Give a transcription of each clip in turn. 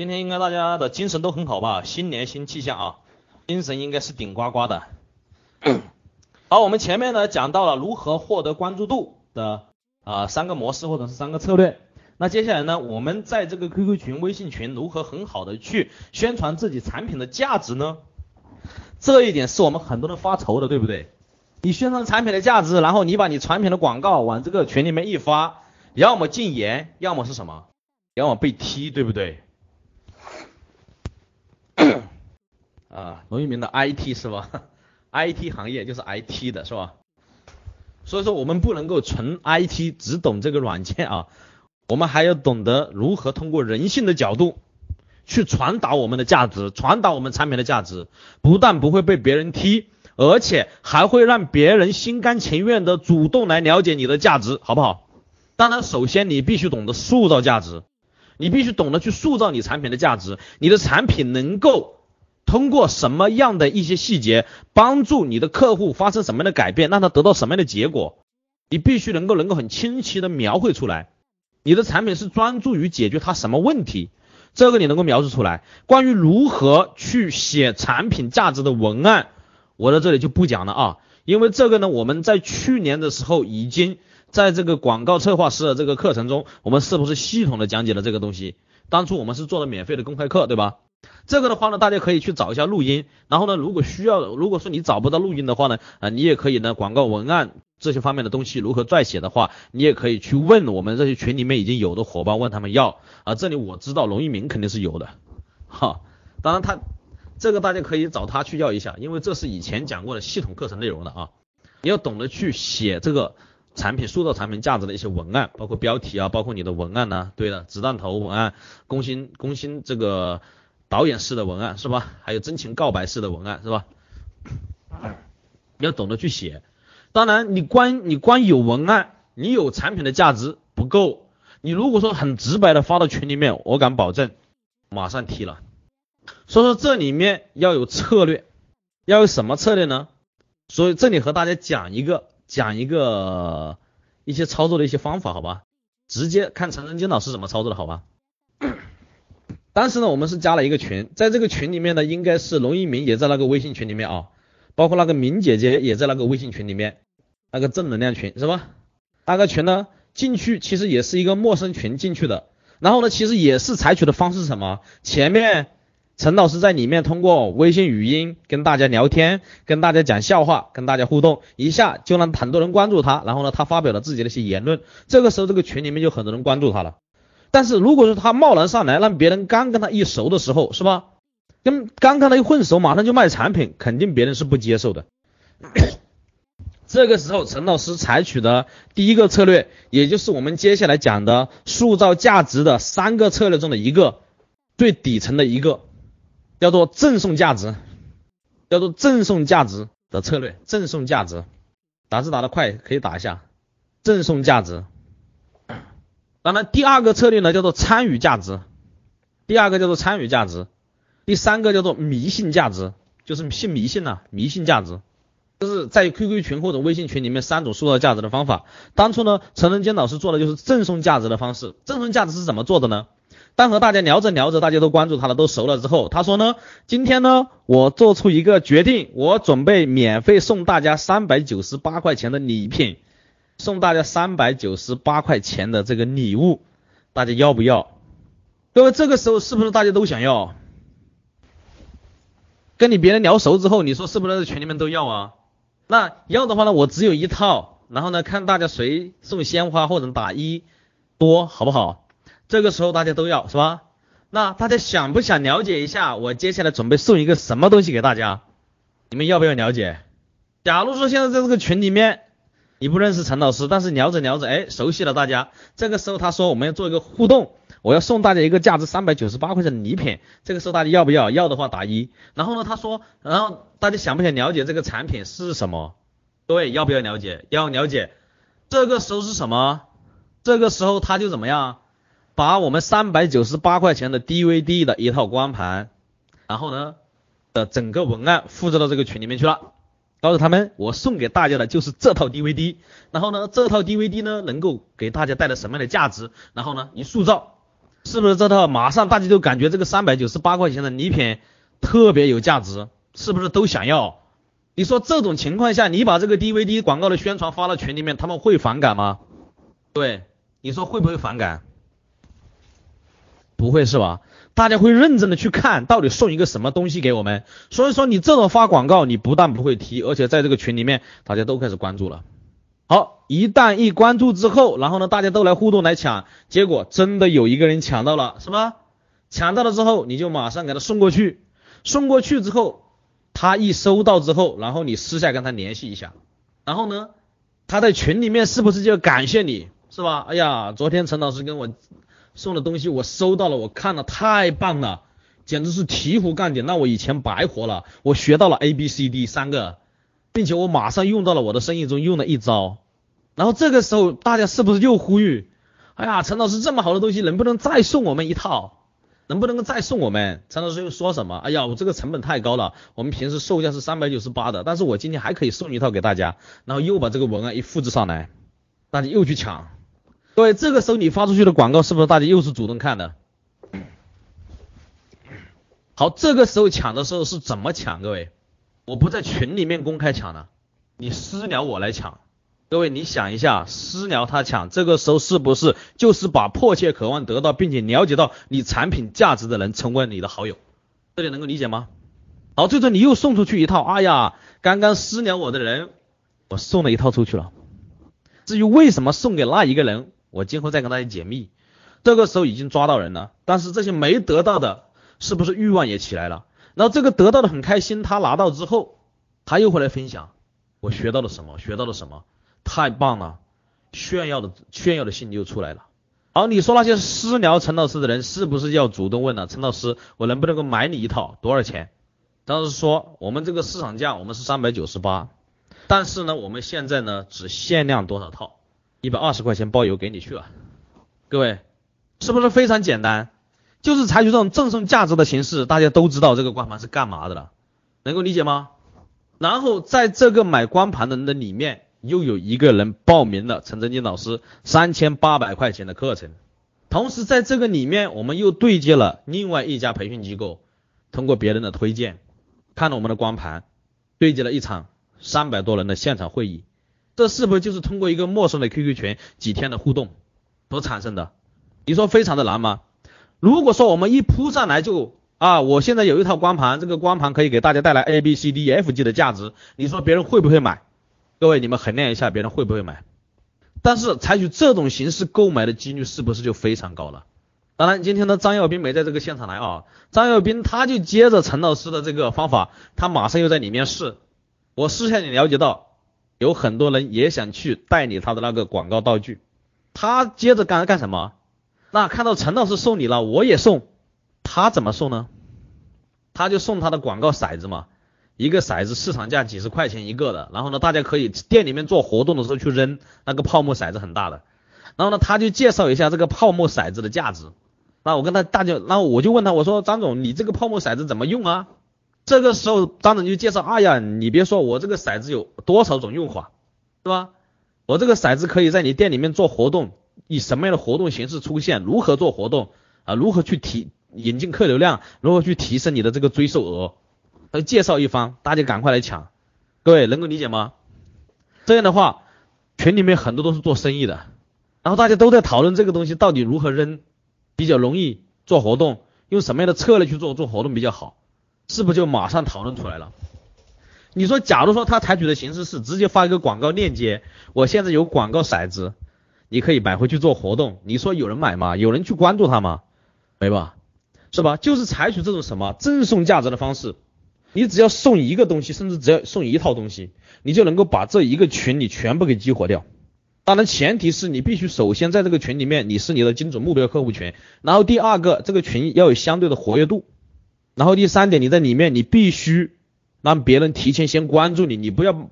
今天应该大家的精神都很好吧？新年新气象啊，精神应该是顶呱呱的。好，我们前面呢讲到了如何获得关注度的啊三个模式或者是三个策略。那接下来呢，我们在这个 QQ 群、微信群如何很好的去宣传自己产品的价值呢？这一点是我们很多人发愁的，对不对？你宣传产品的价值，然后你把你产品的广告往这个群里面一发，要么禁言，要么是什么？要么被踢，对不对？啊，龙一鸣的 IT 是吧？IT 行业就是 IT 的是吧？所以说我们不能够纯 IT 只懂这个软件啊，我们还要懂得如何通过人性的角度去传达我们的价值，传达我们产品的价值，不但不会被别人踢，而且还会让别人心甘情愿的主动来了解你的价值，好不好？当然，首先你必须懂得塑造价值，你必须懂得去塑造你产品的价值，你的产品能够。通过什么样的一些细节帮助你的客户发生什么样的改变，让他得到什么样的结果，你必须能够能够很清晰的描绘出来。你的产品是专注于解决他什么问题，这个你能够描述出来。关于如何去写产品价值的文案，我在这里就不讲了啊，因为这个呢，我们在去年的时候已经在这个广告策划师的这个课程中，我们是不是系统的讲解了这个东西？当初我们是做了免费的公开课，对吧？这个的话呢，大家可以去找一下录音，然后呢，如果需要，如果说你找不到录音的话呢，啊，你也可以呢，广告文案这些方面的东西如何撰写的话，你也可以去问我们这些群里面已经有的伙伴，问他们要啊。这里我知道龙一鸣肯定是有的，哈，当然他这个大家可以找他去要一下，因为这是以前讲过的系统课程内容的啊。你要懂得去写这个产品塑造产品价值的一些文案，包括标题啊，包括你的文案呢，对的，子弹头文案，攻心攻心这个。导演式的文案是吧？还有真情告白式的文案是吧？要懂得去写。当然，你光你光有文案，你有产品的价值不够。你如果说很直白的发到群里面，我敢保证马上踢了。所以说这里面要有策略，要有什么策略呢？所以这里和大家讲一个讲一个一些操作的一些方法，好吧？直接看陈仁金老师怎么操作的，好吧？当时呢，我们是加了一个群，在这个群里面呢，应该是龙一鸣也在那个微信群里面啊，包括那个明姐姐也在那个微信群里面，那个正能量群是吧？那个群呢，进去其实也是一个陌生群进去的，然后呢，其实也是采取的方式是什么？前面陈老师在里面通过微信语音跟大家聊天，跟大家讲笑话，跟大家互动，一下就让很多人关注他，然后呢，他发表了自己的一些言论，这个时候这个群里面就很多人关注他了。但是如果说他贸然上来，让别人刚跟他一熟的时候，是吧？跟刚跟他一混熟，马上就卖产品，肯定别人是不接受的。这个时候，陈老师采取的第一个策略，也就是我们接下来讲的塑造价值的三个策略中的一个，最底层的一个，叫做赠送价值，叫做赠送价值的策略。赠送价值，打字打得快可以打一下，赠送价值。当然，第二个策略呢叫做参与价值，第二个叫做参与价值，第三个叫做迷信价值，就是信迷信呐，迷信价值，就是在 QQ 群或者微信群里面三种塑造价值的方法。当初呢，陈仁坚老师做的就是赠送价值的方式。赠送价值是怎么做的呢？当和大家聊着聊着，大家都关注他了，都熟了之后，他说呢，今天呢，我做出一个决定，我准备免费送大家三百九十八块钱的礼品。送大家三百九十八块钱的这个礼物，大家要不要？各位这个时候是不是大家都想要？跟你别人聊熟之后，你说是不是在群里面都要啊？那要的话呢，我只有一套，然后呢，看大家谁送鲜花或者打一多，好不好？这个时候大家都要是吧？那大家想不想了解一下我接下来准备送一个什么东西给大家？你们要不要了解？假如说现在在这个群里面。你不认识陈老师，但是聊着聊着，哎，熟悉了大家。这个时候他说我们要做一个互动，我要送大家一个价值三百九十八块钱的礼品。这个时候大家要不要？要的话打一。然后呢，他说，然后大家想不想了解这个产品是什么？对，要不要了解？要了解。这个时候是什么？这个时候他就怎么样？把我们三百九十八块钱的 DVD 的一套光盘，然后呢的整个文案复制到这个群里面去了。告诉他们，我送给大家的就是这套 DVD，然后呢，这套 DVD 呢能够给大家带来什么样的价值？然后呢，一塑造，是不是这套马上大家都感觉这个三百九十八块钱的礼品特别有价值，是不是都想要？你说这种情况下，你把这个 DVD 广告的宣传发到群里面，他们会反感吗？对，你说会不会反感？不会是吧？大家会认真的去看到底送一个什么东西给我们。所以说你这种发广告，你不但不会提，而且在这个群里面大家都开始关注了。好，一旦一关注之后，然后呢，大家都来互动来抢，结果真的有一个人抢到了，是吧？抢到了之后，你就马上给他送过去，送过去之后。他一收到之后，然后你私下跟他联系一下，然后呢，他在群里面是不是就感谢你，是吧？哎呀，昨天陈老师跟我送的东西我收到了，我看了太棒了，简直是醍醐灌顶，那我以前白活了，我学到了 A B C D 三个，并且我马上用到了我的生意中用了一招，然后这个时候大家是不是又呼吁，哎呀，陈老师这么好的东西能不能再送我们一套？能不能够再送我们？陈老师又说什么？哎呀，我这个成本太高了，我们平时售价是三百九十八的，但是我今天还可以送一套给大家，然后又把这个文案一复制上来，大家又去抢。各位，这个时候你发出去的广告是不是大家又是主动看的？好，这个时候抢的时候是怎么抢？各位，我不在群里面公开抢的，你私聊我来抢。各位，你想一下，私聊他抢，这个时候是不是就是把迫切渴望得到并且了解到你产品价值的人成为你的好友？这里能够理解吗？好，最终你又送出去一套，哎呀，刚刚私聊我的人，我送了一套出去了。至于为什么送给那一个人，我今后再跟大家解密。这个时候已经抓到人了，但是这些没得到的，是不是欲望也起来了？然后这个得到的很开心，他拿到之后，他又会来分享，我学到了什么？学到了什么？太棒了，炫耀的炫耀的心就出来了。好，你说那些私聊陈老师的人是不是要主动问了？陈老师，我能不能够买你一套？多少钱？当时说我们这个市场价我们是三百九十八，但是呢，我们现在呢只限量多少套？一百二十块钱包邮给你去了。各位，是不是非常简单？就是采取这种赠送价值的形式，大家都知道这个光盘是干嘛的了，能够理解吗？然后在这个买光盘的人的里面。又有一个人报名了陈真金老师三千八百块钱的课程，同时在这个里面，我们又对接了另外一家培训机构，通过别人的推荐，看了我们的光盘，对接了一场三百多人的现场会议，这是不是就是通过一个陌生的 QQ 群几天的互动所产生的？你说非常的难吗？如果说我们一扑上来就啊，我现在有一套光盘，这个光盘可以给大家带来 ABCDEFG 的价值，你说别人会不会买？各位，你们衡量一下，别人会不会买？但是采取这种形式购买的几率是不是就非常高了？当然，今天的张耀斌没在这个现场来啊。张耀斌他就接着陈老师的这个方法，他马上又在里面试。我私下里了解到，有很多人也想去代理他的那个广告道具。他接着干干什么？那看到陈老师送礼了，我也送。他怎么送呢？他就送他的广告骰子嘛。一个骰子市场价几十块钱一个的，然后呢，大家可以店里面做活动的时候去扔那个泡沫骰子很大的，然后呢，他就介绍一下这个泡沫骰子的价值。那我跟他大家，然后我就问他，我说张总，你这个泡沫骰子怎么用啊？这个时候张总就介绍，哎呀，你别说我这个骰子有多少种用法，是吧？我这个骰子可以在你店里面做活动，以什么样的活动形式出现？如何做活动啊？如何去提引进客流量？如何去提升你的这个追售额？他介绍一方，大家赶快来抢，各位能够理解吗？这样的话，群里面很多都是做生意的，然后大家都在讨论这个东西到底如何扔比较容易做活动，用什么样的策略去做做活动比较好，是不是就马上讨论出来了？你说，假如说他采取的形式是直接发一个广告链接，我现在有广告骰子，你可以买回去做活动，你说有人买吗？有人去关注他吗？没吧？是吧？就是采取这种什么赠送价值的方式。你只要送一个东西，甚至只要送一套东西，你就能够把这一个群里全部给激活掉。当然，前提是你必须首先在这个群里面，你是你的精准目标客户群。然后第二个，这个群要有相对的活跃度。然后第三点，你在里面你必须让别人提前先关注你，你不要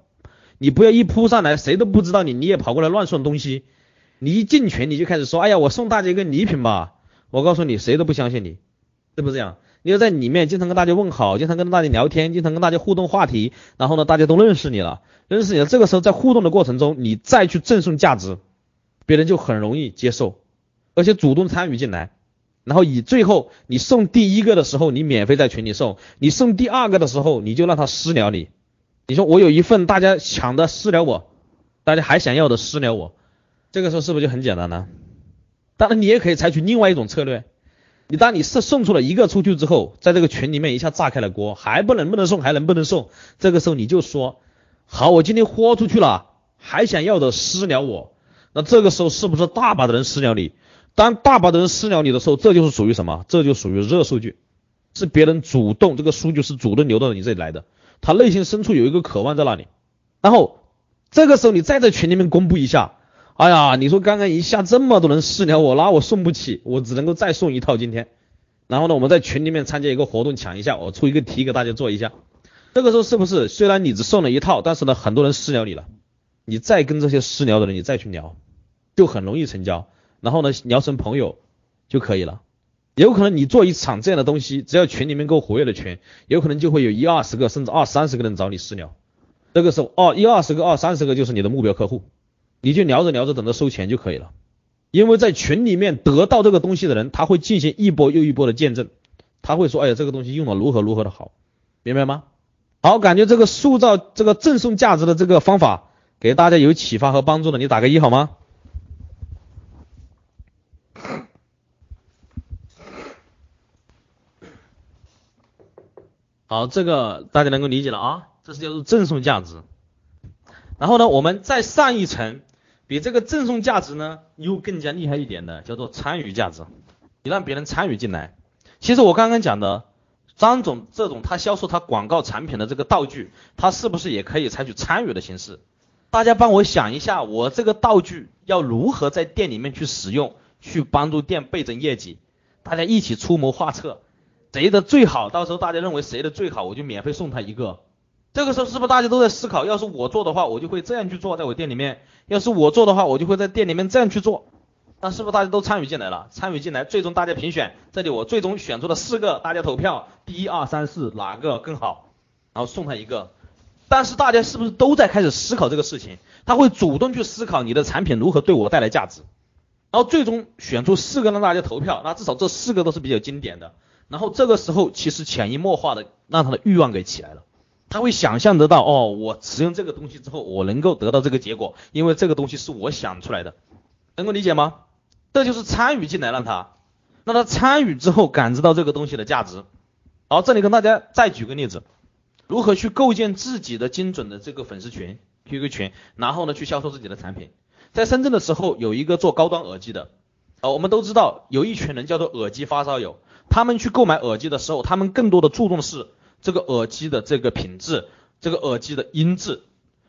你不要一扑上来，谁都不知道你，你也跑过来乱送东西。你一进群你就开始说，哎呀，我送大家一个礼品吧。我告诉你，谁都不相信你，是不是这样？你要在里面经常跟大家问好，经常跟大家聊天，经常跟大家互动话题，然后呢，大家都认识你了，认识你了。这个时候在互动的过程中，你再去赠送价值，别人就很容易接受，而且主动参与进来，然后以最后你送第一个的时候，你免费在群里送；你送第二个的时候，你就让他私聊你。你说我有一份大家抢的私聊我，大家还想要的私聊我，这个时候是不是就很简单呢？当然你也可以采取另外一种策略，你当你是送出了一个出去之后，在这个群里面一下炸开了锅，还不能不能送，还能不能送？这个时候你就说，好，我今天豁出去了，还想要的私聊我，那这个时候是不是大把的人私聊你？当大把的人私聊你的时候，这就是属于什么？这就属于热数据，是别人主动，这个数据是主动流到你这里来的，他内心深处有一个渴望在那里，然后这个时候你再在群里面公布一下。哎呀，你说刚刚一下这么多人私聊我，那我送不起，我只能够再送一套今天。然后呢，我们在群里面参加一个活动抢一下，我出一个题给大家做一下。这个时候是不是虽然你只送了一套，但是呢很多人私聊你了，你再跟这些私聊的人你再去聊，就很容易成交。然后呢聊成朋友就可以了。有可能你做一场这样的东西，只要群里面够活跃的群，有可能就会有一二十个甚至二三十个人找你私聊。这个时候哦一二十个二三十个就是你的目标客户。你就聊着聊着，等着收钱就可以了，因为在群里面得到这个东西的人，他会进行一波又一波的见证，他会说，哎呀，这个东西用的如何如何的好，明白吗？好，感觉这个塑造这个赠送价值的这个方法给大家有启发和帮助的，你打个一好吗？好，这个大家能够理解了啊，这是叫做赠送价值。然后呢，我们再上一层。比这个赠送价值呢又更加厉害一点的，叫做参与价值。你让别人参与进来。其实我刚刚讲的张总这种他销售他广告产品的这个道具，他是不是也可以采取参与的形式？大家帮我想一下，我这个道具要如何在店里面去使用，去帮助店倍增业绩？大家一起出谋划策，谁的最好？到时候大家认为谁的最好，我就免费送他一个。这个时候是不是大家都在思考？要是我做的话，我就会这样去做，在我店里面；要是我做的话，我就会在店里面这样去做。那是不是大家都参与进来了？参与进来，最终大家评选，这里我最终选出了四个，大家投票，第一、二、三、四哪个更好，然后送他一个。但是大家是不是都在开始思考这个事情？他会主动去思考你的产品如何对我带来价值，然后最终选出四个让大家投票，那至少这四个都是比较经典的。然后这个时候其实潜移默化的让他的欲望给起来了。他会想象得到，哦，我使用这个东西之后，我能够得到这个结果，因为这个东西是我想出来的，能够理解吗？这就是参与进来，让他，让他参与之后感知到这个东西的价值。好，这里跟大家再举个例子，如何去构建自己的精准的这个粉丝群、QQ 群，然后呢去销售自己的产品。在深圳的时候，有一个做高端耳机的，啊，我们都知道有一群人叫做耳机发烧友，他们去购买耳机的时候，他们更多的注重的是。这个耳机的这个品质，这个耳机的音质，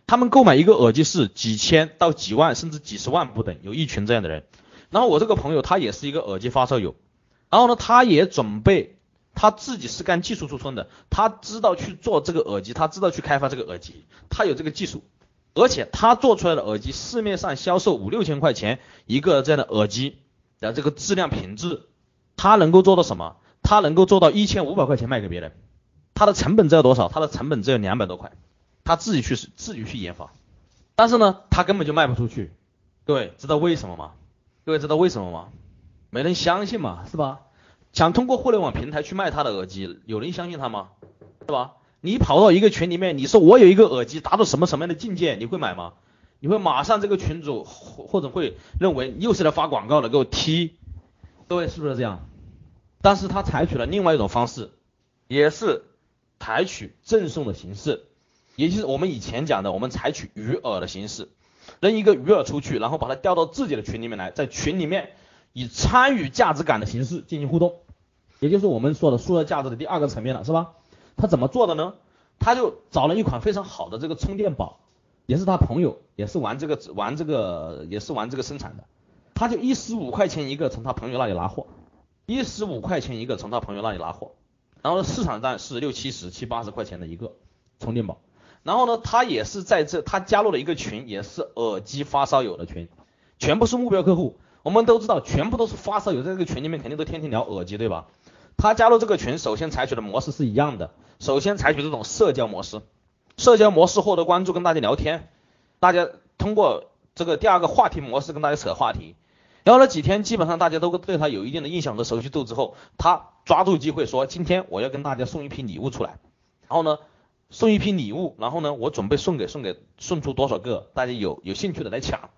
他们购买一个耳机是几千到几万，甚至几十万不等，有一群这样的人。然后我这个朋友他也是一个耳机发烧友，然后呢，他也准备，他自己是干技术出身的，他知道去做这个耳机，他知道去开发这个耳机，他有这个技术，而且他做出来的耳机市面上销售五六千块钱一个这样的耳机的这个质量品质，他能够做到什么？他能够做到一千五百块钱卖给别人。他的成本只要多少？他的成本只有两百多块，他自己去自己去研发，但是呢，他根本就卖不出去。各位知道为什么吗？各位知道为什么吗？没人相信嘛，是吧？想通过互联网平台去卖他的耳机，有人相信他吗？是吧？你跑到一个群里面，你说我有一个耳机达到什么什么样的境界，你会买吗？你会马上这个群主或者会认为又是来发广告的，给我踢。各位是不是这样？但是他采取了另外一种方式，也是。采取赠送的形式，也就是我们以前讲的，我们采取鱼饵的形式，扔一个鱼饵出去，然后把它钓到自己的群里面来，在群里面以参与价值感的形式进行互动，也就是我们说的塑造价值的第二个层面了，是吧？他怎么做的呢？他就找了一款非常好的这个充电宝，也是他朋友，也是玩这个玩这个也是玩这个生产的，他就一十五块钱一个从他朋友那里拿货，一十五块钱一个从他朋友那里拿货。然后市场上是六七十、七八十块钱的一个充电宝，然后呢，他也是在这，他加入了一个群，也是耳机发烧友的群，全部是目标客户。我们都知道，全部都是发烧友，在这个群里面肯定都天天聊耳机，对吧？他加入这个群，首先采取的模式是一样的，首先采取这种社交模式，社交模式获得关注，跟大家聊天，大家通过这个第二个话题模式跟大家扯话题，聊了几天，基本上大家都对他有一定的印象和熟悉度之后，他抓住机会说，今天我要跟大家送一批礼物出来，然后呢，送一批礼物，然后呢，我准备送给送给送出多少个，大家有有兴趣的来抢，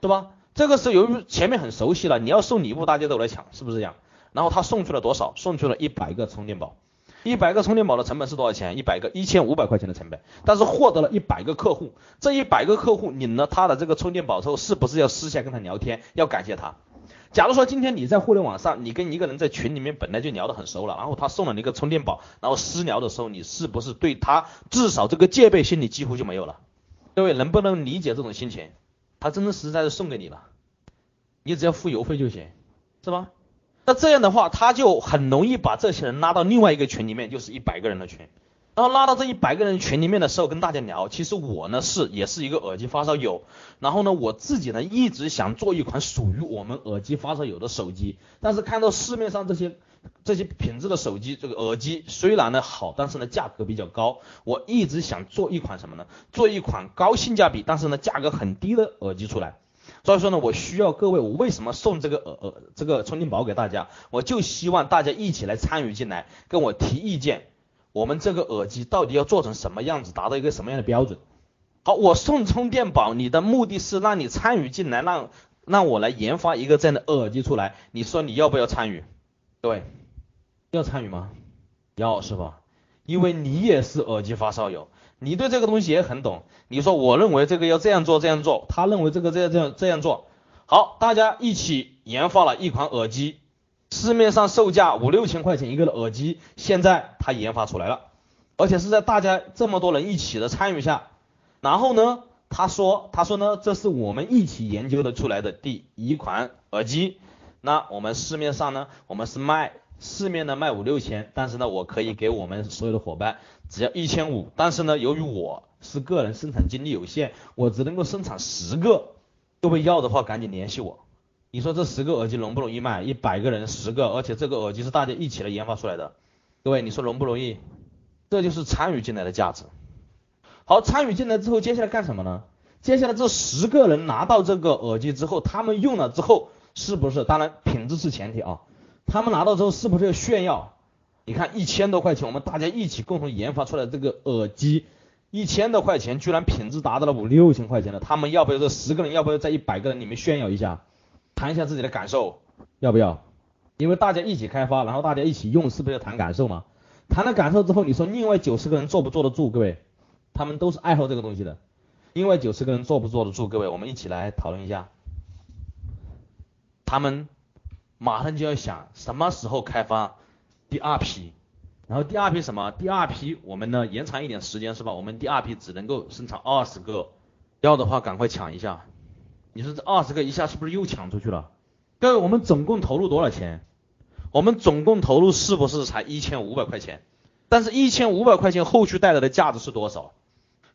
是吧？这个时候由于前面很熟悉了，你要送礼物，大家都来抢，是不是这样？然后他送出了多少？送出了一百个充电宝。一百个充电宝的成本是多少钱？一百个一千五百块钱的成本，但是获得了一百个客户，这一百个客户领了他的这个充电宝之后，是不是要私下跟他聊天，要感谢他？假如说今天你在互联网上，你跟一个人在群里面本来就聊得很熟了，然后他送了你一个充电宝，然后私聊的时候，你是不是对他至少这个戒备心理几乎就没有了？各位能不能理解这种心情？他真真实实在是送给你了，你只要付邮费就行，是吧？那这样的话，他就很容易把这些人拉到另外一个群里面，就是一百个人的群。然后拉到这一百个人群里面的时候，跟大家聊，其实我呢是也是一个耳机发烧友。然后呢，我自己呢一直想做一款属于我们耳机发烧友的手机。但是看到市面上这些这些品质的手机，这个耳机虽然呢好，但是呢价格比较高。我一直想做一款什么呢？做一款高性价比，但是呢价格很低的耳机出来。所以说呢，我需要各位，我为什么送这个耳耳这个充电宝给大家？我就希望大家一起来参与进来，跟我提意见。我们这个耳机到底要做成什么样子，达到一个什么样的标准？好，我送充电宝，你的目的是让你参与进来，让让我来研发一个这样的耳机出来。你说你要不要参与？各位，要参与吗？要是吧？因为你也是耳机发烧友。你对这个东西也很懂，你说我认为这个要这样做这样做，他认为这个这样这样这样做，好，大家一起研发了一款耳机，市面上售价五六千块钱一个的耳机，现在他研发出来了，而且是在大家这么多人一起的参与下，然后呢，他说他说呢，这是我们一起研究的出来的第一款耳机，那我们市面上呢，我们是卖。市面呢卖五六千，但是呢我可以给我们所有的伙伴只要一千五，但是呢由于我是个人生产精力有限，我只能够生产十个，各位要的话赶紧联系我。你说这十个耳机容不容易卖？一百个人十个，而且这个耳机是大家一起来研发出来的，各位你说容不容易？这就是参与进来的价值。好，参与进来之后，接下来干什么呢？接下来这十个人拿到这个耳机之后，他们用了之后，是不是？当然品质是前提啊。他们拿到之后是不是要炫耀？你看一千多块钱，我们大家一起共同研发出来这个耳机，一千多块钱居然品质达到了五六千块钱的，他们要不要这十个人要不要在一百个人里面炫耀一下，谈一下自己的感受，要不要？因为大家一起开发，然后大家一起用，是不是要谈感受嘛？谈了感受之后，你说另外九十个人坐不坐得住？各位，他们都是爱好这个东西的，另外九十个人坐不坐得住？各位，我们一起来讨论一下，他们。马上就要想什么时候开发第二批，然后第二批什么？第二批我们呢延长一点时间是吧？我们第二批只能够生产二十个，要的话赶快抢一下。你说这二十个一下是不是又抢出去了？各位，我们总共投入多少钱？我们总共投入是不是才一千五百块钱？但是一千五百块钱后续带来的价值是多少？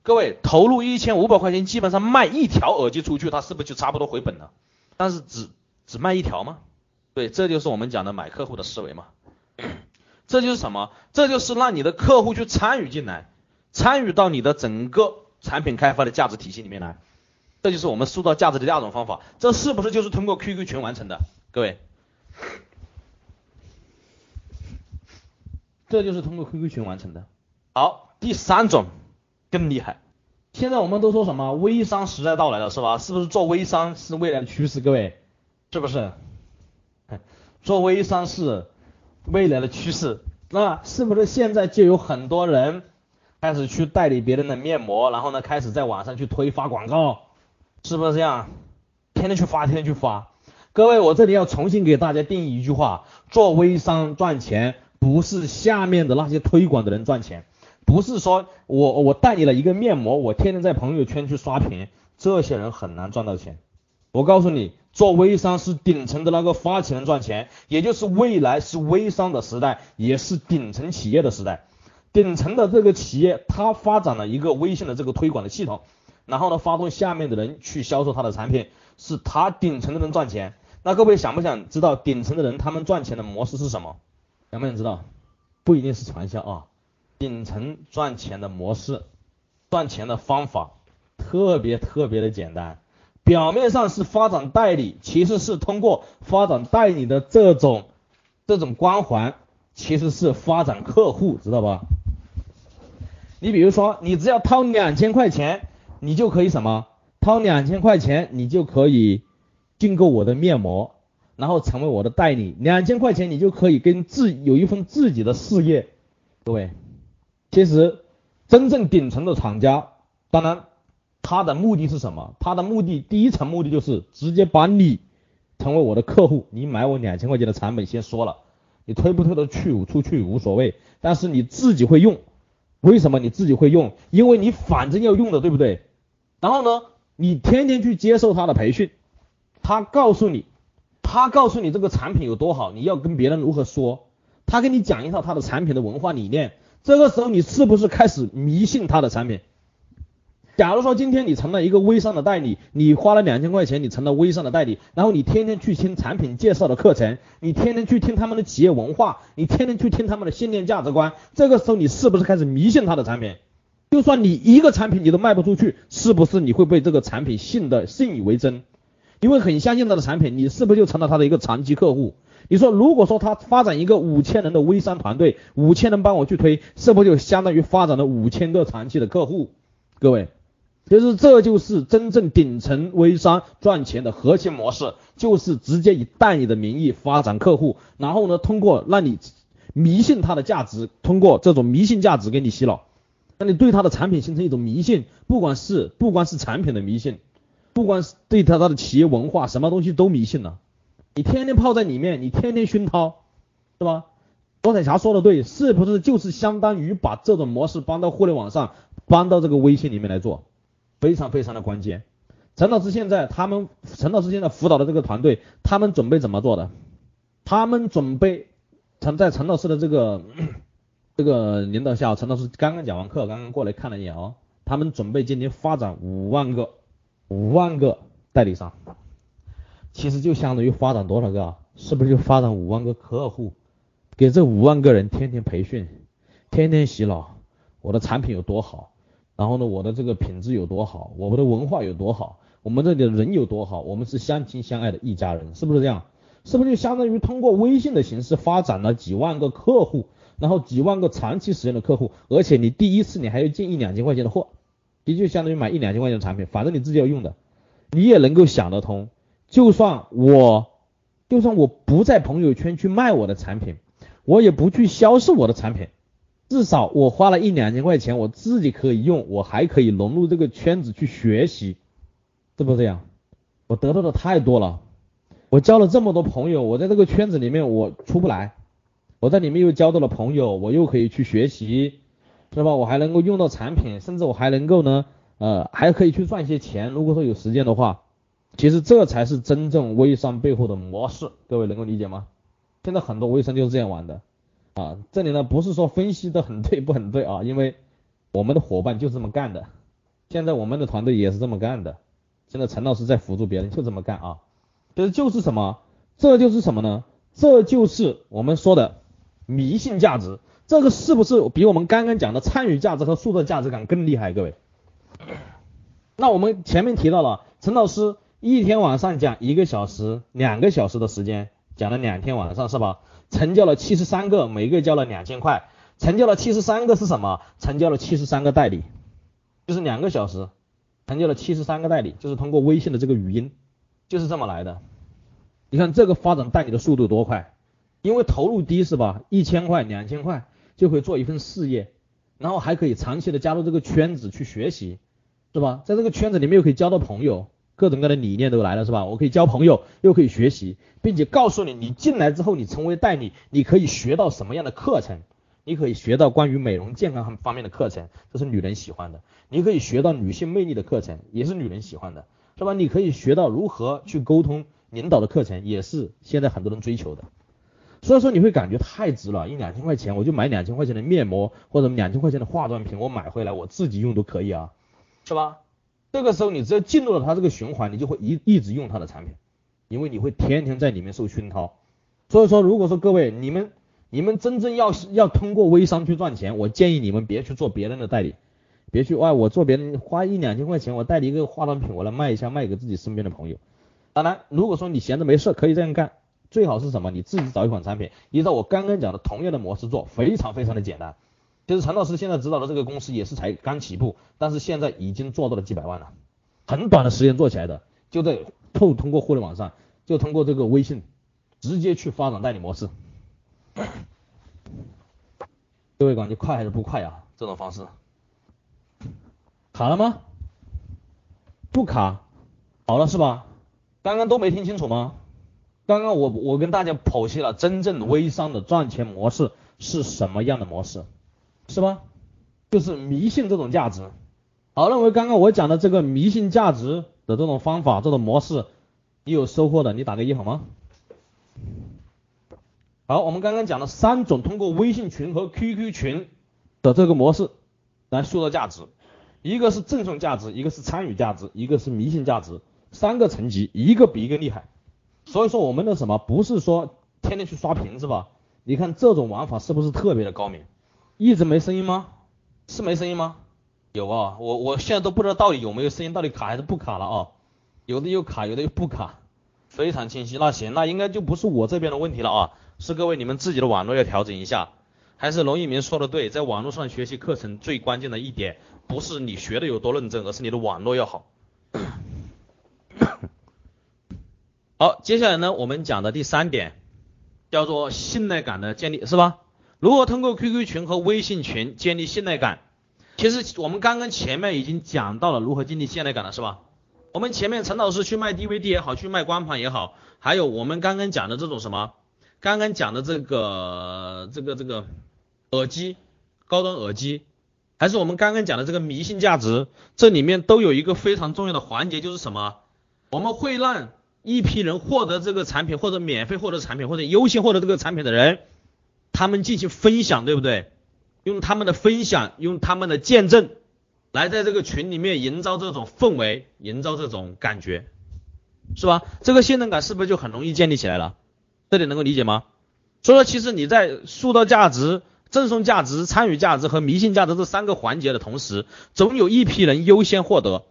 各位，投入一千五百块钱，基本上卖一条耳机出去，它是不是就差不多回本了？但是只只卖一条吗？对，这就是我们讲的买客户的思维嘛。这就是什么？这就是让你的客户去参与进来，参与到你的整个产品开发的价值体系里面来。这就是我们塑造价值的第二种方法。这是不是就是通过 QQ 群完成的？各位，这就是通过 QQ 群完成的。好，第三种更厉害。现在我们都说什么微商时代到来了，是吧？是不是做微商是未来的趋势？各位，是不是？做微商是未来的趋势，那是不是现在就有很多人开始去代理别人的面膜，然后呢开始在网上去推发广告，是不是这样？天天去发，天天去发。各位，我这里要重新给大家定义一句话：做微商赚钱，不是下面的那些推广的人赚钱，不是说我我代理了一个面膜，我天天在朋友圈去刷屏，这些人很难赚到钱。我告诉你。做微商是顶层的那个发起人赚钱，也就是未来是微商的时代，也是顶层企业的时代。顶层的这个企业，它发展了一个微信的这个推广的系统，然后呢，发动下面的人去销售他的产品，是他顶层的人赚钱。那各位想不想知道顶层的人他们赚钱的模式是什么？想不想知道？不一定是传销啊，顶层赚钱的模式，赚钱的方法特别特别的简单。表面上是发展代理，其实是通过发展代理的这种这种光环，其实是发展客户，知道吧？你比如说，你只要掏两千块钱，你就可以什么？掏两千块钱，你就可以订购我的面膜，然后成为我的代理。两千块钱，你就可以跟自有一份自己的事业。各位，其实真正顶层的厂家，当然他的目的是什么？他的目的第一层目的就是直接把你成为我的客户，你买我两千块钱的产品，先说了，你推不推得去出去无所谓，但是你自己会用。为什么你自己会用？因为你反正要用的，对不对？然后呢，你天天去接受他的培训，他告诉你，他告诉你这个产品有多好，你要跟别人如何说？他给你讲一套他的产品的文化理念，这个时候你是不是开始迷信他的产品？假如说今天你成了一个微商的代理，你花了两千块钱，你成了微商的代理，然后你天天去听产品介绍的课程，你天天去听他们的企业文化，你天天去听他们的信念价值观，这个时候你是不是开始迷信他的产品？就算你一个产品你都卖不出去，是不是你会被这个产品信的信以为真？因为很相信他的产品，你是不是就成了他的一个长期客户？你说如果说他发展一个五千人的微商团队，五千人帮我去推，是不是就相当于发展了五千个长期的客户？各位。其实这就是真正顶层微商赚钱的核心模式，就是直接以代理的名义发展客户，然后呢，通过让你迷信他的价值，通过这种迷信价值给你洗脑，让你对他的产品形成一种迷信，不管是不光是产品的迷信，不管是对他他的企业文化，什么东西都迷信了。你天天泡在里面，你天天熏陶，是吧？罗彩霞说的对，是不是就是相当于把这种模式搬到互联网上，搬到这个微信里面来做？非常非常的关键。陈老师现在他们陈老师现在辅导的这个团队，他们准备怎么做的？他们准备陈在陈老师的这个 这个领导下，陈老师刚刚讲完课，刚刚过来看了一眼哦。他们准备今年发展五万个五万个代理商，其实就相当于发展多少个？是不是就发展五万个客户？给这五万个人天天培训，天天洗脑，我的产品有多好？然后呢，我的这个品质有多好，我们的文化有多好，我们这里的人有多好，我们是相亲相爱的一家人，是不是这样？是不是就相当于通过微信的形式发展了几万个客户，然后几万个长期使用的客户，而且你第一次你还要进一两千块钱的货，的确相当于买一两千块钱的产品，反正你自己要用的，你也能够想得通。就算我，就算我不在朋友圈去卖我的产品，我也不去销售我的产品。至少我花了一两千块钱，我自己可以用，我还可以融入这个圈子去学习，是不是这样？我得到的太多了，我交了这么多朋友，我在这个圈子里面我出不来，我在里面又交到了朋友，我又可以去学习，是吧？我还能够用到产品，甚至我还能够呢，呃，还可以去赚一些钱。如果说有时间的话，其实这才是真正微商背后的模式，各位能够理解吗？现在很多微商就是这样玩的。啊，这里呢不是说分析的很对不很对啊，因为我们的伙伴就这么干的，现在我们的团队也是这么干的，现在陈老师在辅助别人就这么干啊，这就是什么？这就是什么呢？这就是我们说的迷信价值，这个是不是比我们刚刚讲的参与价值和塑造价值感更厉害？各位，那我们前面提到了陈老师一天晚上讲一个小时、两个小时的时间，讲了两天晚上是吧？成交了七十三个，每个月交了两千块。成交了七十三个是什么？成交了七十三个代理，就是两个小时，成交了七十三个代理，就是通过微信的这个语音，就是这么来的。你看这个发展代理的速度多快？因为投入低是吧？一千块、两千块就可以做一份事业，然后还可以长期的加入这个圈子去学习，是吧？在这个圈子里面又可以交到朋友。各种各样的理念都来了，是吧？我可以交朋友，又可以学习，并且告诉你，你进来之后，你成为代理，你可以学到什么样的课程？你可以学到关于美容健康方面的课程，这是女人喜欢的；你可以学到女性魅力的课程，也是女人喜欢的，是吧？你可以学到如何去沟通领导的课程，也是现在很多人追求的。所以说你会感觉太值了，一两千块钱我就买两千块钱的面膜或者两千块钱的化妆品，我买回来我自己用都可以啊，是吧？这个时候，你只要进入了他这个循环，你就会一一直用他的产品，因为你会天天在里面受熏陶。所以说，如果说各位你们你们真正要要通过微商去赚钱，我建议你们别去做别人的代理，别去哎，我做别人花一两千块钱，我代理一个化妆品，我来卖一下，卖给自己身边的朋友。当然，如果说你闲着没事，可以这样干。最好是什么？你自己找一款产品，依照我刚刚讲的同样的模式做，非常非常的简单。其实陈老师现在指导的这个公司也是才刚起步，但是现在已经做到了几百万了，很短的时间做起来的，就在通通过互联网上，就通过这个微信，直接去发展代理模式。各位感觉快还是不快啊？这种方式卡了吗？不卡，好了是吧？刚刚都没听清楚吗？刚刚我我跟大家剖析了真正微商的赚钱模式是什么样的模式，是吧？就是迷信这种价值。好，认为刚刚我讲的这个迷信价值的这种方法、这种模式，你有收获的，你打个一好吗？好，我们刚刚讲了三种通过微信群和 QQ 群的这个模式来塑造价值，一个是赠送价值，一个是参与价值，一个是迷信价值，三个层级，一个比一个厉害。所以说我们的什么不是说天天去刷屏是吧？你看这种玩法是不是特别的高明？一直没声音吗？是没声音吗？有啊，我我现在都不知道到底有没有声音，到底卡还是不卡了啊？有的又卡，有的又不卡，非常清晰。那行，那应该就不是我这边的问题了啊，是各位你们自己的网络要调整一下。还是龙一鸣说的对，在网络上学习课程最关键的一点，不是你学的有多认真，而是你的网络要好。好，接下来呢，我们讲的第三点叫做信赖感的建立，是吧？如何通过 QQ 群和微信群建立信赖感？其实我们刚刚前面已经讲到了如何建立信赖感了，是吧？我们前面陈老师去卖 DVD 也好，去卖光盘也好，还有我们刚刚讲的这种什么，刚刚讲的这个这个这个耳机，高端耳机，还是我们刚刚讲的这个迷信价值，这里面都有一个非常重要的环节，就是什么？我们会让一批人获得这个产品，或者免费获得产品，或者优先获得这个产品的人，他们进行分享，对不对？用他们的分享，用他们的见证，来在这个群里面营造这种氛围，营造这种感觉，是吧？这个信任感是不是就很容易建立起来了？这点能够理解吗？所以说，其实你在塑造价值、赠送价值、参与价值和迷信价值这三个环节的同时，总有一批人优先获得。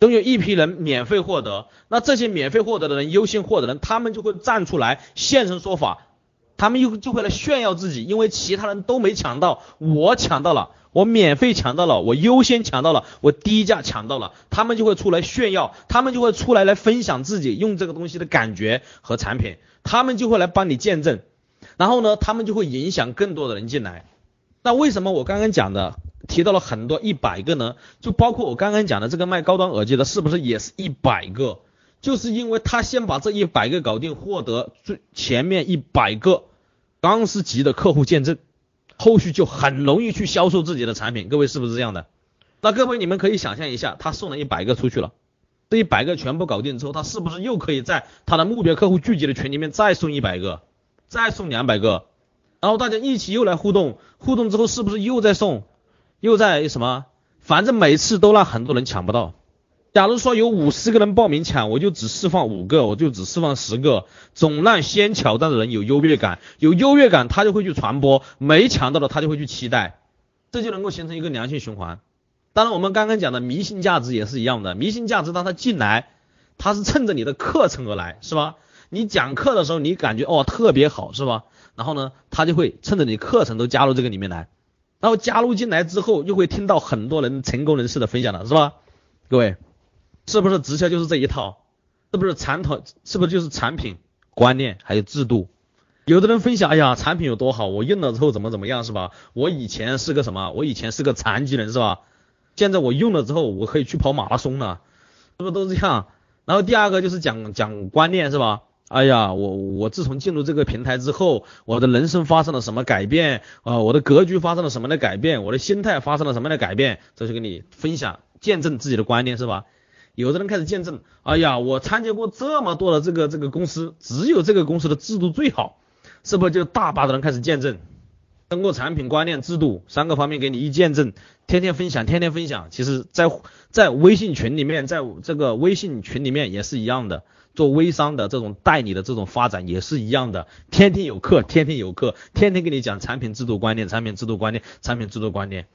总有一批人免费获得，那这些免费获得的人优先获得的人，他们就会站出来现身说法，他们又就会来炫耀自己，因为其他人都没抢到，我抢到了，我免费抢到了，我优先抢到了，我低价抢到了，他们就会出来炫耀，他们就会出来来分享自己用这个东西的感觉和产品，他们就会来帮你见证，然后呢，他们就会影响更多的人进来。那为什么我刚刚讲的？提到了很多一百个呢，就包括我刚刚讲的这个卖高端耳机的，是不是也是一百个？就是因为他先把这一百个搞定，获得最前面一百个钢丝级的客户见证，后续就很容易去销售自己的产品。各位是不是这样的？那各位你们可以想象一下，他送了一百个出去了，这一百个全部搞定之后，他是不是又可以在他的目标客户聚集的群里面再送一百个，再送两百个，然后大家一起又来互动，互动之后是不是又在送？又在什么？反正每次都让很多人抢不到。假如说有五十个人报名抢，我就只释放五个，我就只释放十个，总让先抢到的人有优越感，有优越感他就会去传播，没抢到的他就会去期待，这就能够形成一个良性循环。当然，我们刚刚讲的迷信价值也是一样的，迷信价值当他进来，他是趁着你的课程而来，是吧？你讲课的时候，你感觉哦特别好，是吧？然后呢，他就会趁着你课程都加入这个里面来。然后加入进来之后，又会听到很多人成功人士的分享了，是吧？各位，是不是直销就是这一套？是不是产品？是不是就是产品观念还有制度？有的人分享，哎呀，产品有多好，我用了之后怎么怎么样，是吧？我以前是个什么？我以前是个残疾人，是吧？现在我用了之后，我可以去跑马拉松了，是不是都是这样？然后第二个就是讲讲观念，是吧？哎呀，我我自从进入这个平台之后，我的人生发生了什么改变啊？我的格局发生了什么的改变？我的心态发生了什么的改变？这就跟你分享见证自己的观念是吧？有的人开始见证，哎呀，我参加过这么多的这个这个公司，只有这个公司的制度最好，是不是就大把的人开始见证？通过产品观念、制度三个方面给你一见证，天天分享，天天分享。其实，在在微信群里面，在这个微信群里面也是一样的。做微商的这种代理的这种发展也是一样的，天天有课，天天有课，天天给你讲产品制度观念、产品制度观念、产品制度观念。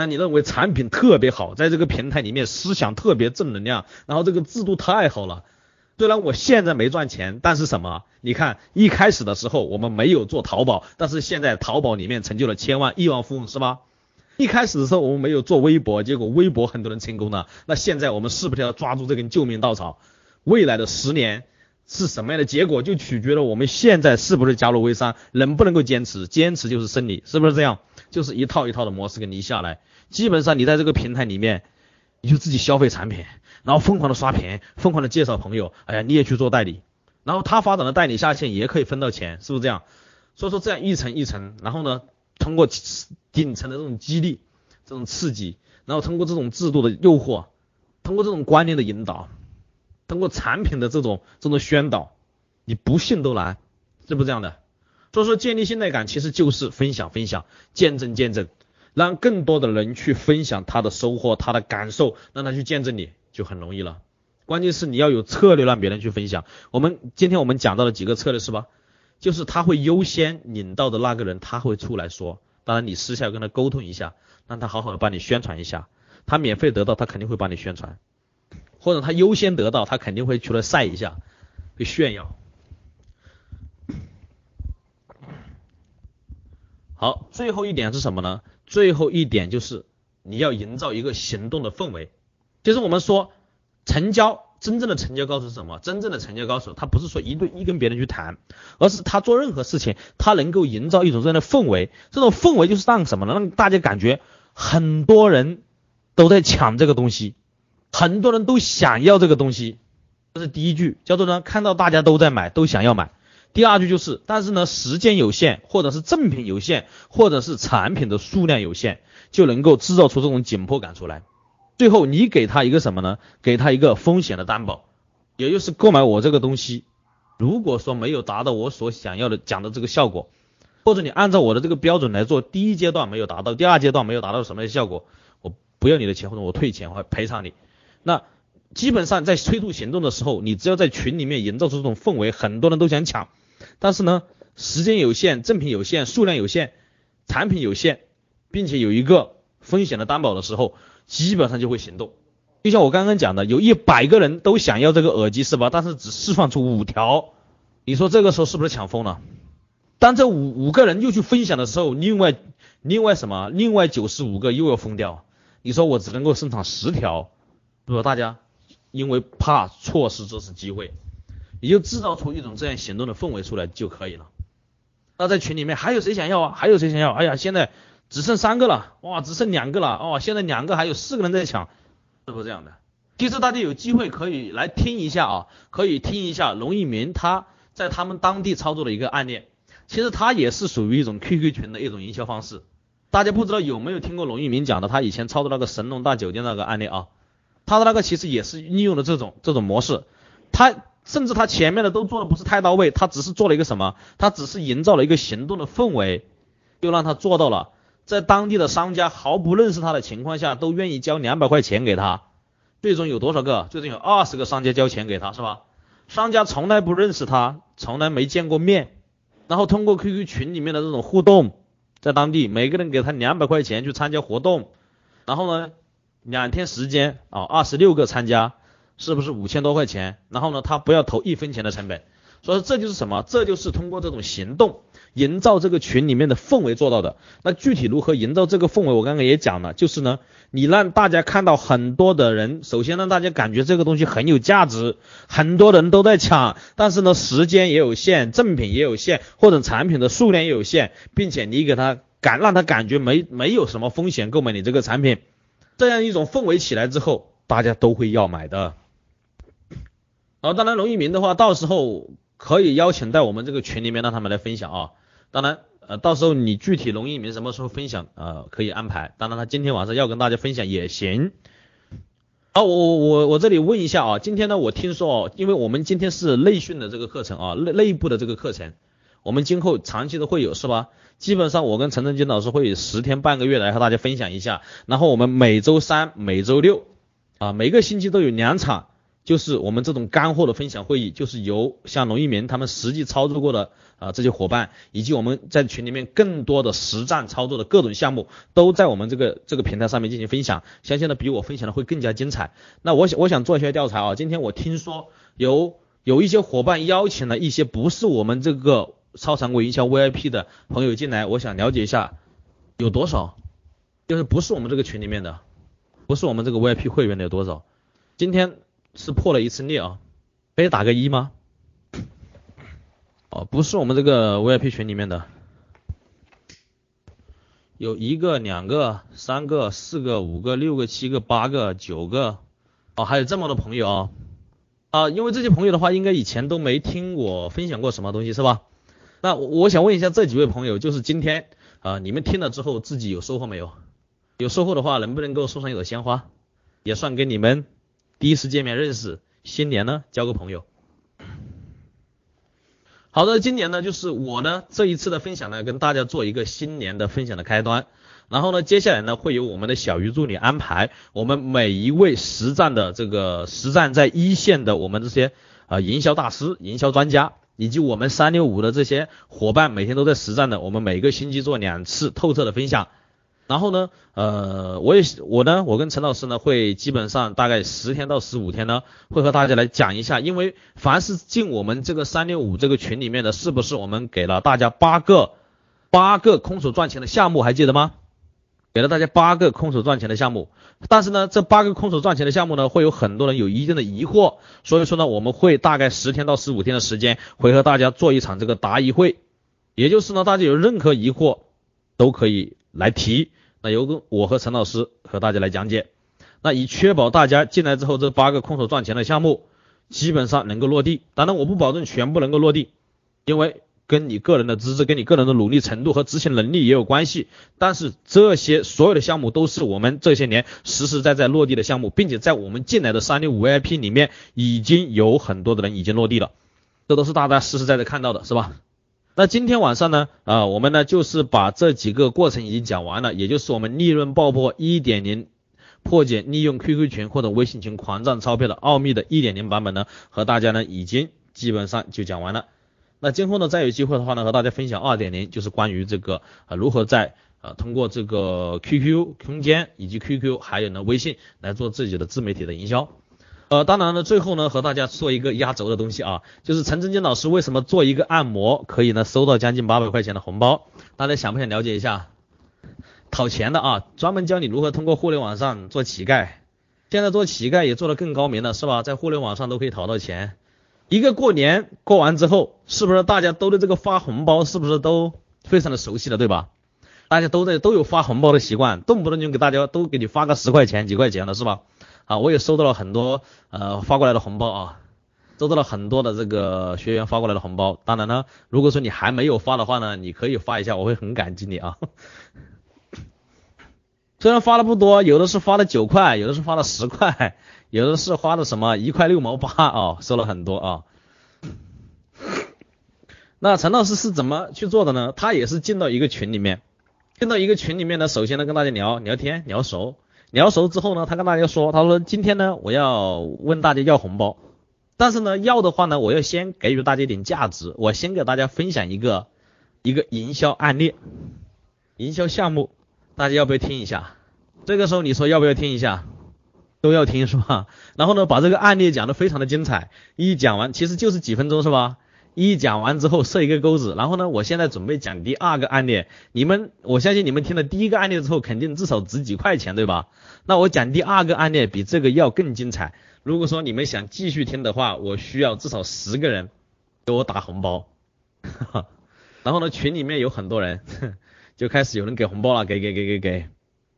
那你认为产品特别好，在这个平台里面思想特别正能量，然后这个制度太好了。虽然我现在没赚钱，但是什么？你看一开始的时候我们没有做淘宝，但是现在淘宝里面成就了千万亿万富翁，是吧？一开始的时候我们没有做微博，结果微博很多人成功了。那现在我们是不是要抓住这根救命稻草？未来的十年是什么样的结果，就取决了我们现在是不是加入微商，能不能够坚持，坚持就是胜利，是不是这样？就是一套一套的模式给你下来，基本上你在这个平台里面，你就自己消费产品，然后疯狂的刷屏，疯狂的介绍朋友，哎呀，你也去做代理，然后他发展的代理下线也可以分到钱，是不是这样？所以说这样一层一层，然后呢，通过顶层的这种激励、这种刺激，然后通过这种制度的诱惑，通过这种观念的引导。通过产品的这种这种宣导，你不信都难，是不是这样的？所以说建立信赖感其实就是分享分享，见证见证，让更多的人去分享他的收获、他的感受，让他去见证你就很容易了。关键是你要有策略让别人去分享。我们今天我们讲到了几个策略是吧？就是他会优先引到的那个人他会出来说，当然你私下跟他沟通一下，让他好好的帮你宣传一下，他免费得到他肯定会帮你宣传。或者他优先得到，他肯定会出来晒一下，会炫耀。好，最后一点是什么呢？最后一点就是你要营造一个行动的氛围。就是我们说成交，真正的成交高手是什么？真正的成交高手，他不是说一对一跟别人去谈，而是他做任何事情，他能够营造一种这样的氛围。这种氛围就是让什么呢？让大家感觉很多人都在抢这个东西。很多人都想要这个东西，这是第一句，叫做呢，看到大家都在买，都想要买。第二句就是，但是呢，时间有限，或者是赠品有限，或者是产品的数量有限，就能够制造出这种紧迫感出来。最后，你给他一个什么呢？给他一个风险的担保，也就是购买我这个东西，如果说没有达到我所想要的讲的这个效果，或者你按照我的这个标准来做，第一阶段没有达到，第二阶段没有达到什么效果，我不要你的钱，或者我退钱或赔偿你。那基本上在催促行动的时候，你只要在群里面营造出这种氛围，很多人都想抢，但是呢，时间有限，赠品有限，数量有限，产品有限，并且有一个风险的担保的时候，基本上就会行动。就像我刚刚讲的，有一百个人都想要这个耳机是吧？但是只释放出五条，你说这个时候是不是抢疯了？当这五五个人又去分享的时候，另外另外什么？另外九十五个又要疯掉。你说我只能够生产十条。如果大家因为怕错失这次机会，你就制造出一种这样行动的氛围出来就可以了。那在群里面还有谁想要啊？还有谁想要？哎呀，现在只剩三个了，哇，只剩两个了，哦，现在两个还有四个人在抢，是不是这样的？其实大家有机会可以来听一下啊，可以听一下龙一鸣他在他们当地操作的一个案例。其实他也是属于一种 QQ 群的一种营销方式。大家不知道有没有听过龙一鸣讲的他以前操作那个神龙大酒店那个案例啊？他的那个其实也是利用了这种这种模式，他甚至他前面的都做的不是太到位，他只是做了一个什么？他只是营造了一个行动的氛围，又让他做到了，在当地的商家毫不认识他的情况下，都愿意交两百块钱给他。最终有多少个？最终有二十个商家交钱给他，是吧？商家从来不认识他，从来没见过面，然后通过 QQ 群里面的这种互动，在当地每个人给他两百块钱去参加活动，然后呢？两天时间啊，二十六个参加，是不是五千多块钱？然后呢，他不要投一分钱的成本，所以这就是什么？这就是通过这种行动营造这个群里面的氛围做到的。那具体如何营造这个氛围？我刚刚也讲了，就是呢，你让大家看到很多的人，首先让大家感觉这个东西很有价值，很多人都在抢，但是呢，时间也有限，赠品也有限，或者产品的数量也有限，并且你给他感让他感觉没没有什么风险购买你这个产品。这样一种氛围起来之后，大家都会要买的。好，当然龙一鸣的话，到时候可以邀请在我们这个群里面让他们来分享啊。当然，呃，到时候你具体龙一鸣什么时候分享，呃，可以安排。当然，他今天晚上要跟大家分享也行。啊，我我我我这里问一下啊，今天呢，我听说哦，因为我们今天是内训的这个课程啊，内内部的这个课程，我们今后长期都会有是吧？基本上我跟陈正金老师会十天半个月来和大家分享一下，然后我们每周三、每周六啊，每个星期都有两场就是我们这种干货的分享会议，就是由像龙一鸣他们实际操作过的啊这些伙伴，以及我们在群里面更多的实战操作的各种项目，都在我们这个这个平台上面进行分享，相信呢比我分享的会更加精彩。那我想我想做一些调查啊，今天我听说有有一些伙伴邀请了一些不是我们这个超常规营销 VIP 的朋友进来，我想了解一下有多少，就是不是我们这个群里面的，不是我们这个 VIP 会员的有多少？今天。是破了一次裂啊，可以打个一吗？哦，不是我们这个 VIP 群里面的，有一个、两个、三个、四个、五个、六个、七个、八个、九个，哦，还有这么多朋友啊啊！因为这些朋友的话，应该以前都没听我分享过什么东西是吧？那我想问一下这几位朋友，就是今天啊，你们听了之后自己有收获没有？有收获的话，能不能够送上一朵鲜花，也算给你们。第一次见面认识，新年呢交个朋友。好的，今年呢就是我呢这一次的分享呢，跟大家做一个新年的分享的开端。然后呢，接下来呢会由我们的小鱼助理安排，我们每一位实战的这个实战在一线的我们这些啊营销大师、营销专家，以及我们三六五的这些伙伴，每天都在实战的，我们每个星期做两次透彻的分享。然后呢，呃，我也我呢，我跟陈老师呢会基本上大概十天到十五天呢，会和大家来讲一下，因为凡是进我们这个三六五这个群里面的，是不是我们给了大家八个八个空手赚钱的项目，还记得吗？给了大家八个空手赚钱的项目，但是呢，这八个空手赚钱的项目呢，会有很多人有一定的疑惑，所以说呢，我们会大概十天到十五天的时间，会和大家做一场这个答疑会，也就是呢，大家有任何疑惑都可以来提。那由我和陈老师和大家来讲解，那以确保大家进来之后这八个空手赚钱的项目基本上能够落地。当然我不保证全部能够落地，因为跟你个人的资质、跟你个人的努力程度和执行能力也有关系。但是这些所有的项目都是我们这些年实实在在落地的项目，并且在我们进来的三六五 VIP 里面已经有很多的人已经落地了，这都是大家实实在在看到的，是吧？那今天晚上呢，啊，我们呢就是把这几个过程已经讲完了，也就是我们利润爆破一点零破解利用 QQ 群或者微信群狂赚钞票的奥秘的一点零版本呢，和大家呢已经基本上就讲完了。那今后呢再有机会的话呢，和大家分享二点零，就是关于这个啊如何在啊通过这个 QQ 空间以及 QQ 还有呢微信来做自己的自媒体的营销。呃，当然了，最后呢，和大家说一个压轴的东西啊，就是陈真金老师为什么做一个按摩可以呢收到将近八百块钱的红包？大家想不想了解一下？讨钱的啊，专门教你如何通过互联网上做乞丐。现在做乞丐也做得更高明了，是吧？在互联网上都可以讨到钱。一个过年过完之后，是不是大家都对这个发红包是不是都非常的熟悉了，对吧？大家都在都有发红包的习惯，动不动就给大家都给你发个十块钱、几块钱的，是吧？啊，我也收到了很多呃发过来的红包啊，收到了很多的这个学员发过来的红包。当然呢，如果说你还没有发的话呢，你可以发一下，我会很感激你啊。虽然发的不多，有的是发了九块，有的是发了十块，有的是发的什么一块六毛八啊，收了很多啊。那陈老师是怎么去做的呢？他也是进到一个群里面，进到一个群里面呢，首先呢跟大家聊聊天聊熟。聊熟之后呢，他跟大家说，他说今天呢，我要问大家要红包，但是呢，要的话呢，我要先给予大家一点价值，我先给大家分享一个一个营销案例，营销项目，大家要不要听一下？这个时候你说要不要听一下？都要听是吧？然后呢，把这个案例讲的非常的精彩，一讲完其实就是几分钟是吧？一讲完之后设一个钩子，然后呢，我现在准备讲第二个案例。你们，我相信你们听了第一个案例之后，肯定至少值几块钱，对吧？那我讲第二个案例比这个要更精彩。如果说你们想继续听的话，我需要至少十个人给我打红包。然后呢，群里面有很多人，就开始有人给红包了，给给给给给。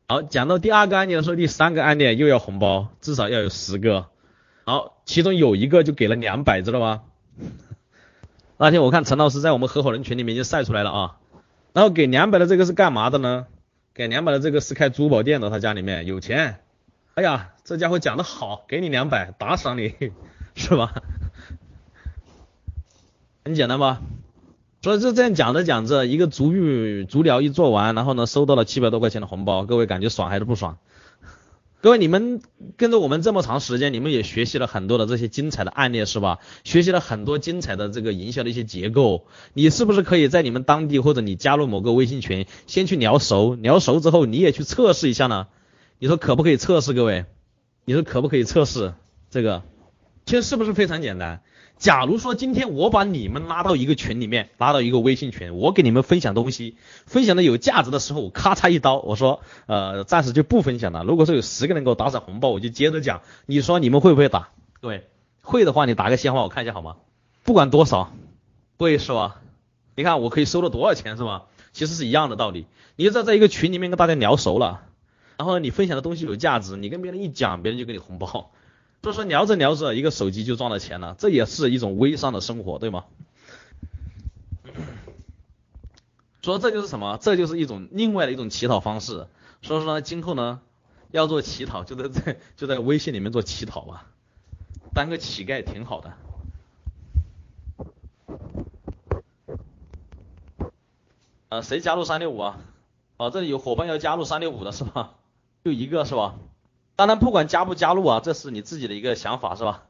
好，讲到第二个案例的时候，第三个案例又要红包，至少要有十个。好，其中有一个就给了两百，知道吗？那天我看陈老师在我们合伙人群里面就晒出来了啊，然后给两百的这个是干嘛的呢？给两百的这个是开珠宝店的，他家里面有钱。哎呀，这家伙讲的好，给你两百，打赏你，是吧？很简单吧？所以就这样讲着讲着，一个足浴足疗一做完，然后呢收到了七百多块钱的红包，各位感觉爽还是不爽？各位，你们跟着我们这么长时间，你们也学习了很多的这些精彩的案例，是吧？学习了很多精彩的这个营销的一些结构，你是不是可以在你们当地或者你加入某个微信群，先去聊熟，聊熟之后你也去测试一下呢？你说可不可以测试？各位，你说可不可以测试这个？其实是不是非常简单？假如说今天我把你们拉到一个群里面，拉到一个微信群，我给你们分享东西，分享的有价值的时候，我咔嚓一刀，我说，呃，暂时就不分享了。如果说有十个人给我打赏红包，我就接着讲。你说你们会不会打？各位，会的话你打个鲜花，我看一下好吗？不管多少，会是吧？你看我可以收了多少钱是吧？其实是一样的道理。你就在在一个群里面跟大家聊熟了，然后你分享的东西有价值，你跟别人一讲，别人就给你红包。所以说聊着聊着，一个手机就赚了钱了，这也是一种微商的生活，对吗？所以这就是什么？这就是一种另外的一种乞讨方式。所以说呢，今后呢，要做乞讨，就在在就在微信里面做乞讨吧，当个乞丐挺好的。呃，谁加入三六五啊？哦，这里有伙伴要加入三六五的是吧？就一个是吧？当然，不管加不加入啊，这是你自己的一个想法，是吧？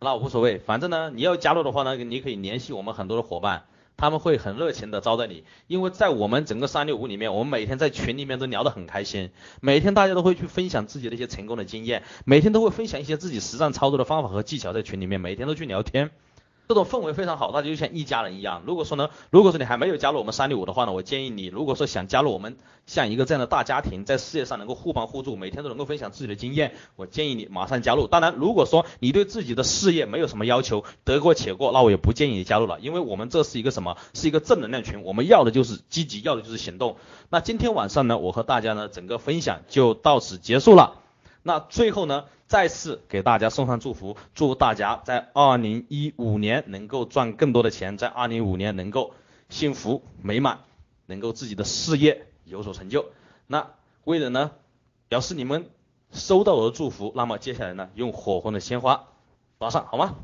那无所谓，反正呢，你要加入的话呢，你可以联系我们很多的伙伴，他们会很热情的招待你。因为在我们整个三六五里面，我们每天在群里面都聊得很开心，每天大家都会去分享自己的一些成功的经验，每天都会分享一些自己实战操作的方法和技巧，在群里面每天都去聊天。这种氛围非常好，大家就像一家人一样。如果说呢，如果说你还没有加入我们三六五的话呢，我建议你，如果说想加入我们像一个这样的大家庭，在事业上能够互帮互助，每天都能够分享自己的经验，我建议你马上加入。当然，如果说你对自己的事业没有什么要求，得过且过，那我也不建议你加入了，因为我们这是一个什么？是一个正能量群，我们要的就是积极，要的就是行动。那今天晚上呢，我和大家呢整个分享就到此结束了。那最后呢？再次给大家送上祝福，祝大家在二零一五年能够赚更多的钱，在二零一五年能够幸福美满，能够自己的事业有所成就。那为了呢表示你们收到我的祝福，那么接下来呢用火红的鲜花发上好吗？